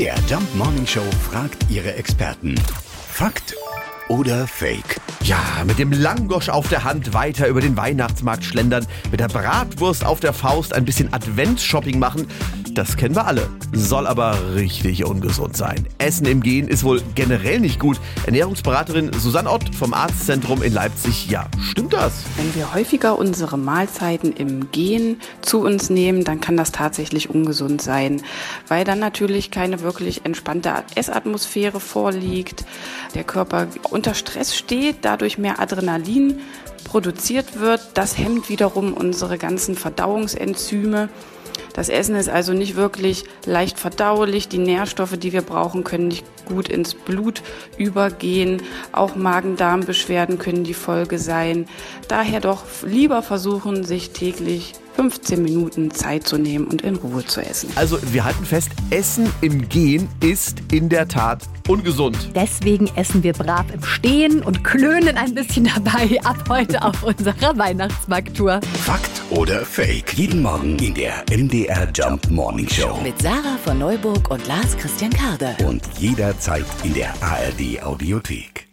MDR Jump Morning Show fragt ihre Experten. Fakt oder Fake? Ja, mit dem Langosch auf der Hand weiter über den Weihnachtsmarkt schlendern, mit der Bratwurst auf der Faust ein bisschen Adventsshopping machen. Das kennen wir alle. Soll aber richtig ungesund sein. Essen im Gehen ist wohl generell nicht gut. Ernährungsberaterin Susanne Ott vom Arztzentrum in Leipzig. Ja, stimmt das? Wenn wir häufiger unsere Mahlzeiten im Gehen zu uns nehmen, dann kann das tatsächlich ungesund sein, weil dann natürlich keine wirklich entspannte Essatmosphäre vorliegt, der Körper unter Stress steht, dadurch mehr Adrenalin produziert wird. Das hemmt wiederum unsere ganzen Verdauungsenzyme. Das Essen ist also nicht wirklich leicht verdaulich. Die Nährstoffe, die wir brauchen, können nicht gut ins Blut übergehen. Auch Magen-Darm-Beschwerden können die Folge sein. Daher doch lieber versuchen, sich täglich 15 Minuten Zeit zu nehmen und in Ruhe zu essen. Also wir halten fest, Essen im Gehen ist in der Tat ungesund. Deswegen essen wir brav im Stehen und klönen ein bisschen dabei ab heute auf unserer Weihnachtsmarkttour. Fakt oder Fake? Jeden Morgen in der MDR Jump Morning Show. Mit Sarah von Neuburg und Lars Christian Karde. Und jederzeit in der ARD Audiothek.